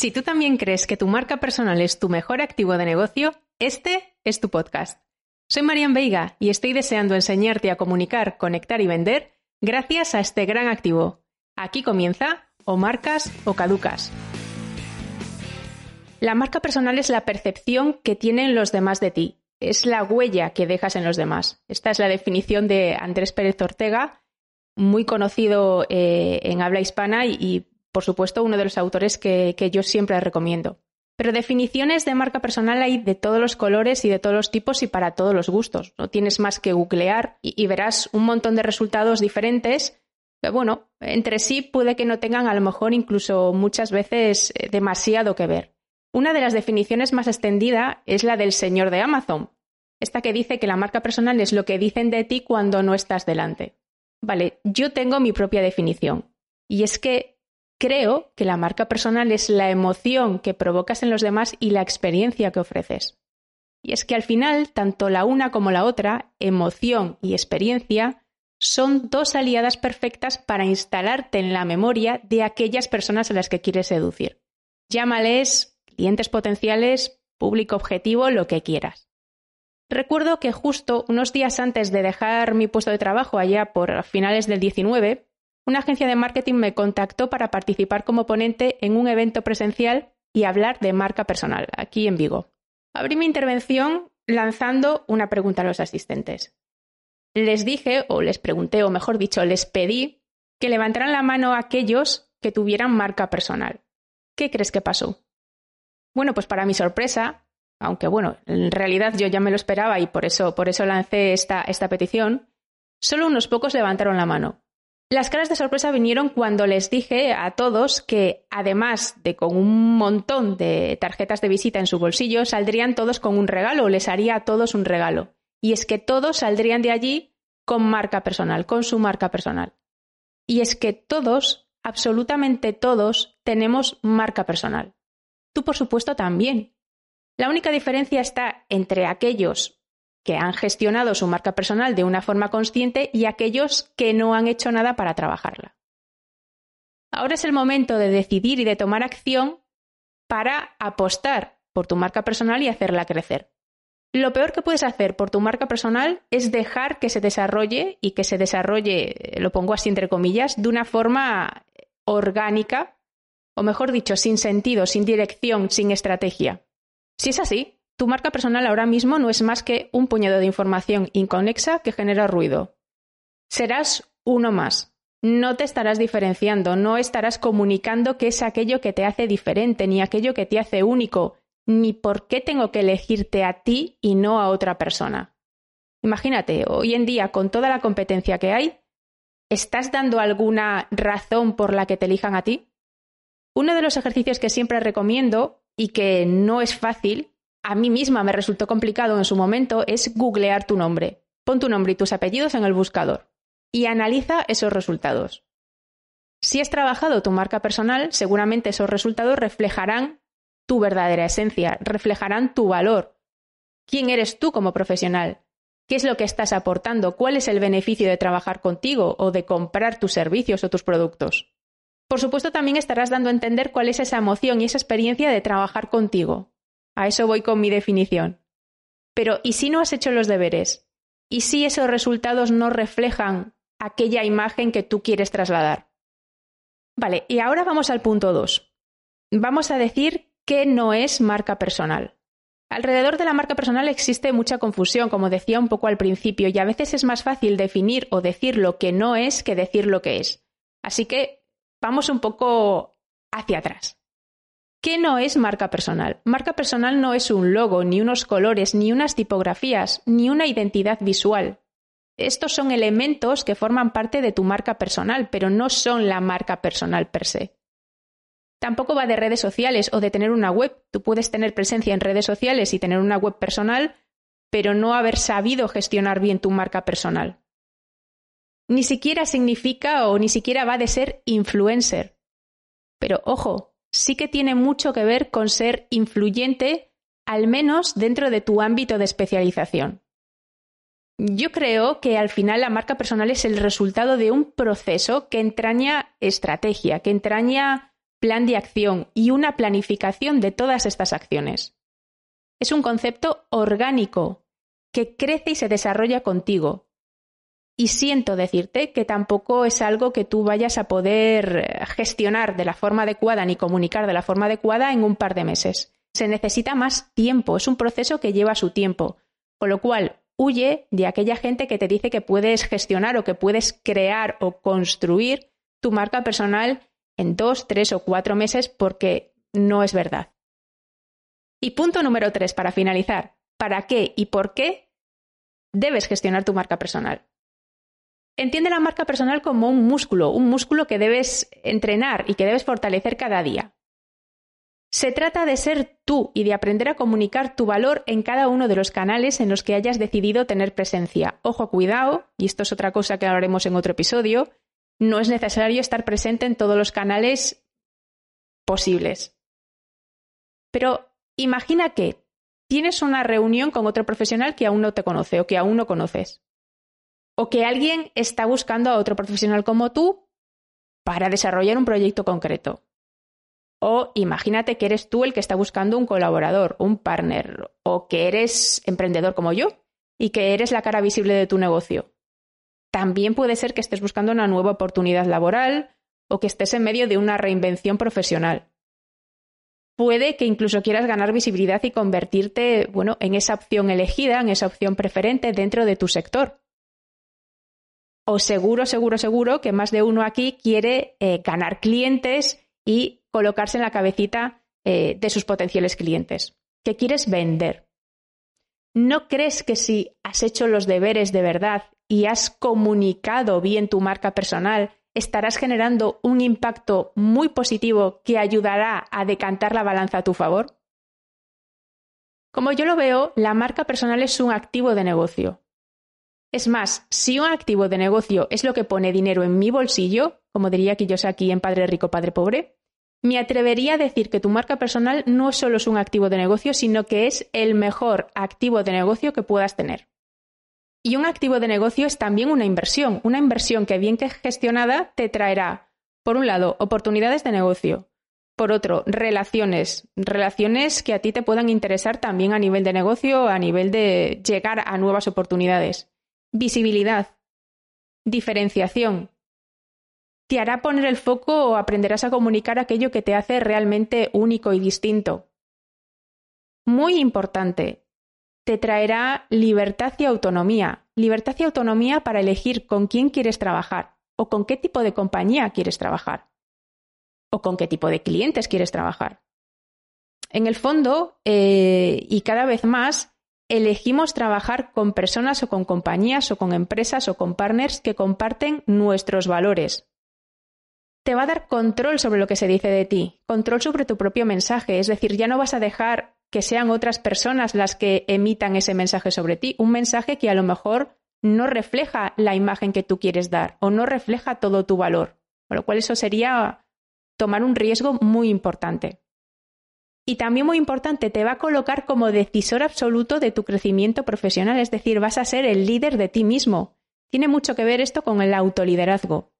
Si tú también crees que tu marca personal es tu mejor activo de negocio, este es tu podcast. Soy Marian Veiga y estoy deseando enseñarte a comunicar, conectar y vender gracias a este gran activo. Aquí comienza o marcas o caducas. La marca personal es la percepción que tienen los demás de ti, es la huella que dejas en los demás. Esta es la definición de Andrés Pérez Ortega, muy conocido eh, en habla hispana y, por supuesto, uno de los autores que, yo siempre recomiendo. Pero definiciones de marca personal hay de todos los colores y de todos los tipos y para todos los gustos. No tienes más que googlear y, verás un montón de resultados diferentes. Pero bueno, entre sí puede que no tengan a lo mejor incluso muchas veces eh, demasiado que ver. Una de las definiciones más extendida es la del señor de Amazon, esta que dice que la marca personal es lo que dicen de ti cuando no estás delante. Vale, yo tengo mi propia definición. Y es que creo que la marca personal es la emoción que provocas en los demás y la experiencia que ofreces. Y es que al final, tanto la una como la otra, emoción y experiencia, son dos aliadas perfectas para instalarte en la memoria de aquellas personas a las que quieres seducir. Llámales clientes potenciales, público objetivo, lo que quieras. Recuerdo que justo unos días antes de dejar mi puesto de trabajo allá por finales del 19, una agencia de marketing me contactó para participar como ponente en un evento presencial y hablar de marca personal, aquí en Vigo. Abrí mi intervención lanzando una pregunta a los asistentes. Les dije, o les pregunté, o mejor dicho, les pedí que levantaran la mano a aquellos que tuvieran marca personal. ¿Qué crees que pasó? Bueno, pues para mi sorpresa, aunque bueno, en realidad yo ya me lo esperaba y por eso, por eso lancé esta, esta petición, solo unos pocos levantaron la mano. Las caras de sorpresa vinieron cuando les dije a todos que, además de con un montón de tarjetas de visita en su bolsillo, saldrían todos con un regalo, les haría a todos un regalo. Y es que todos saldrían de allí con marca personal, con su marca personal. Y es que todos, absolutamente todos, tenemos marca personal. Tú, por supuesto, también. La única diferencia está entre aquellos que han gestionado su marca personal de una forma consciente y aquellos que no han hecho nada para trabajarla. Ahora es el momento de decidir y de tomar acción para apostar por tu marca personal y hacerla crecer. Lo peor que puedes hacer por tu marca personal es dejar que se desarrolle y que se desarrolle, lo pongo así entre comillas, de una forma orgánica, o mejor dicho, sin sentido, sin dirección, sin estrategia. Si es así, tu marca personal ahora mismo no es más que un puñado de información inconexa que genera ruido. Serás uno más. No te estarás diferenciando, no estarás comunicando qué es aquello que te hace diferente, ni aquello que te hace único, ni por qué tengo que elegirte a ti y no a otra persona. Imagínate, hoy en día, con toda la competencia que hay, ¿estás dando alguna razón por la que te elijan a ti? Uno de los ejercicios que siempre recomiendo y que no es fácil, a mí misma me resultó complicado en su momento, es googlear tu nombre. Pon tu nombre y tus apellidos en el buscador y analiza esos resultados. Si has trabajado tu marca personal, seguramente esos resultados reflejarán tu verdadera esencia, reflejarán tu valor. ¿Quién eres tú como profesional? ¿Qué es lo que estás aportando? ¿Cuál es el beneficio de trabajar contigo o de comprar tus servicios o tus productos? Por supuesto, también estarás dando a entender cuál es esa emoción y esa experiencia de trabajar contigo. A eso voy con mi definición. Pero, ¿y si no has hecho los deberes? ¿Y si esos resultados no reflejan aquella imagen que tú quieres trasladar? Vale, y ahora vamos al punto 2. Vamos a decir qué no es marca personal. Alrededor de la marca personal existe mucha confusión, como decía un poco al principio, y a veces es más fácil definir o decir lo que no es que decir lo que es. Así que vamos un poco hacia atrás. ¿Qué no es marca personal? Marca personal no es un logo, ni unos colores, ni unas tipografías, ni una identidad visual. estos son elementos que forman parte de tu marca personal, pero no son la marca personal per se. Tampoco va de redes sociales o de tener una web. Tú puedes tener presencia en redes sociales y tener una web personal, pero no haber sabido gestionar bien tu marca personal. Ni siquiera significa o ni siquiera va de ser influencer. Pero ojo, sí que tiene mucho que ver con ser influyente, al menos dentro de tu ámbito de especialización. Yo creo que al final la marca personal es el resultado de un proceso que entraña estrategia, que entraña plan de acción y una planificación de todas estas acciones. Es un concepto orgánico que crece y se desarrolla contigo. Y siento decirte que tampoco es algo que tú vayas a poder gestionar de la forma adecuada ni comunicar de la forma adecuada en un par de meses. Se necesita más tiempo, es un proceso que lleva su tiempo. Con lo cual, huye de aquella gente que te dice que puedes gestionar o que puedes crear o construir tu marca personal en dos, tres o cuatro meses porque no es verdad. Y punto número tres, para finalizar, ¿para qué y por qué debes gestionar tu marca personal? Entiende la marca personal como un músculo, un músculo que debes entrenar y que debes fortalecer cada día. Se trata de ser tú y de aprender a comunicar tu valor en cada uno de los canales en los que hayas decidido tener presencia. Ojo, cuidado, y esto es otra cosa que hablaremos en otro episodio, no es necesario estar presente en todos los canales posibles. Pero imagina que tienes una reunión con otro profesional que aún no te conoce o que aún no conoces. O que alguien está buscando a otro profesional como tú para desarrollar un proyecto concreto. O imagínate que eres tú el que está buscando un colaborador, un partner, o que eres emprendedor como yo y que eres la cara visible de tu negocio. También puede ser que estés buscando una nueva oportunidad laboral o que estés en medio de una reinvención profesional. Puede que incluso quieras ganar visibilidad y convertirte, bueno, en esa opción elegida, en esa opción preferente dentro de tu sector. Seguro, seguro, seguro que más de uno aquí quiere eh, ganar clientes y colocarse en la cabecita eh, de sus potenciales clientes. ¿Qué quieres vender? ¿No crees que si has hecho los deberes de verdad y has comunicado bien tu marca personal, estarás generando un impacto muy positivo que ayudará a decantar la balanza a tu favor? Como yo lo veo, la marca personal es un activo de negocio. Es más, si un activo de negocio es lo que pone dinero en mi bolsillo, como diría que yo sé aquí en Padre Rico, Padre Pobre, me atrevería a decir que tu marca personal no solo es un activo de negocio, sino que es el mejor activo de negocio que puedas tener. Y un activo de negocio es también una inversión, una inversión que bien que gestionada te traerá, por un lado, oportunidades de negocio, por otro, relaciones, relaciones que a ti te puedan interesar también a nivel de negocio, a nivel de llegar a nuevas oportunidades, visibilidad, diferenciación. Te hará poner el foco o aprenderás a comunicar aquello que te hace realmente único y distinto. Muy importante, te traerá libertad y autonomía. Libertad y autonomía para elegir con quién quieres trabajar o con qué tipo de compañía quieres trabajar o con qué tipo de clientes quieres trabajar. En el fondo, eh, y cada vez más, elegimos trabajar con personas o con compañías o con empresas o con partners que comparten nuestros valores. Te va a dar control sobre lo que se dice de ti, control sobre tu propio mensaje, es decir, ya no vas a dejar que sean otras personas las que emitan ese mensaje sobre ti, un mensaje que a lo mejor no refleja la imagen que tú quieres dar o no refleja todo tu valor, con lo cual eso sería tomar un riesgo muy importante. Y también muy importante, te va a colocar como decisor absoluto de tu crecimiento profesional, es decir, vas a ser el líder de ti mismo. Tiene mucho que ver esto con el autoliderazgo.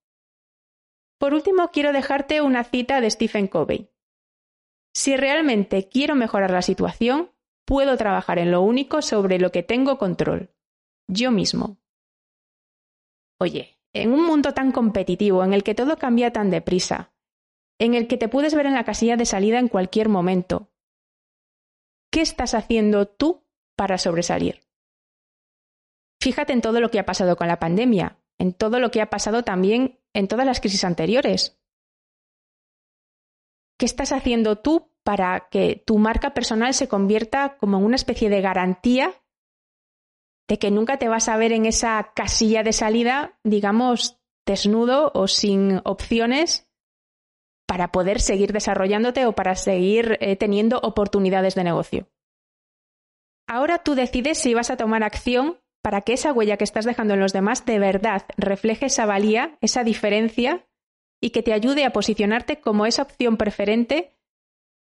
Por último, quiero dejarte una cita de Stephen Covey. Si realmente quiero mejorar la situación, puedo trabajar en lo único sobre lo que tengo control, yo mismo. Oye, en un mundo tan competitivo, en el que todo cambia tan deprisa, en el que te puedes ver en la casilla de salida en cualquier momento, ¿qué estás haciendo tú para sobresalir? Fíjate en todo lo que ha pasado con la pandemia, en todo lo que ha pasado también en todas las crisis anteriores. ¿Qué estás haciendo tú para que tu marca personal se convierta como en una especie de garantía de que nunca te vas a ver en esa casilla de salida, digamos, desnudo o sin opciones para poder seguir desarrollándote o para seguir eh, teniendo oportunidades de negocio. Ahora tú decides si vas a tomar acción para que esa huella que estás dejando en los demás de verdad refleje esa valía, esa diferencia y que te ayude a posicionarte como esa opción preferente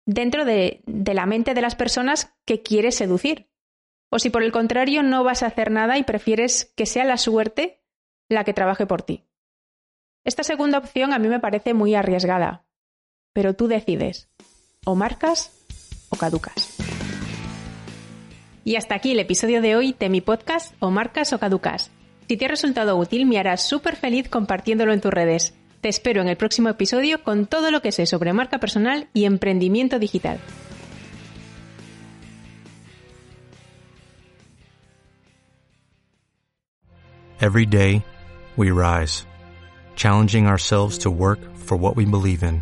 dentro de, de la mente de las personas que quieres seducir. O si por el contrario no vas a hacer nada y prefieres que sea la suerte la que trabaje por ti. Esta segunda opción a mí me parece muy arriesgada, pero tú decides, o marcas o caducas. Y hasta aquí el episodio de hoy de mi podcast O marcas o caducas. Si te ha resultado útil, me harás súper feliz compartiéndolo en tus redes. Te espero en el próximo episodio con todo lo que sé sobre marca personal y emprendimiento digital. Every day, we rise, challenging ourselves to work for what we believe in.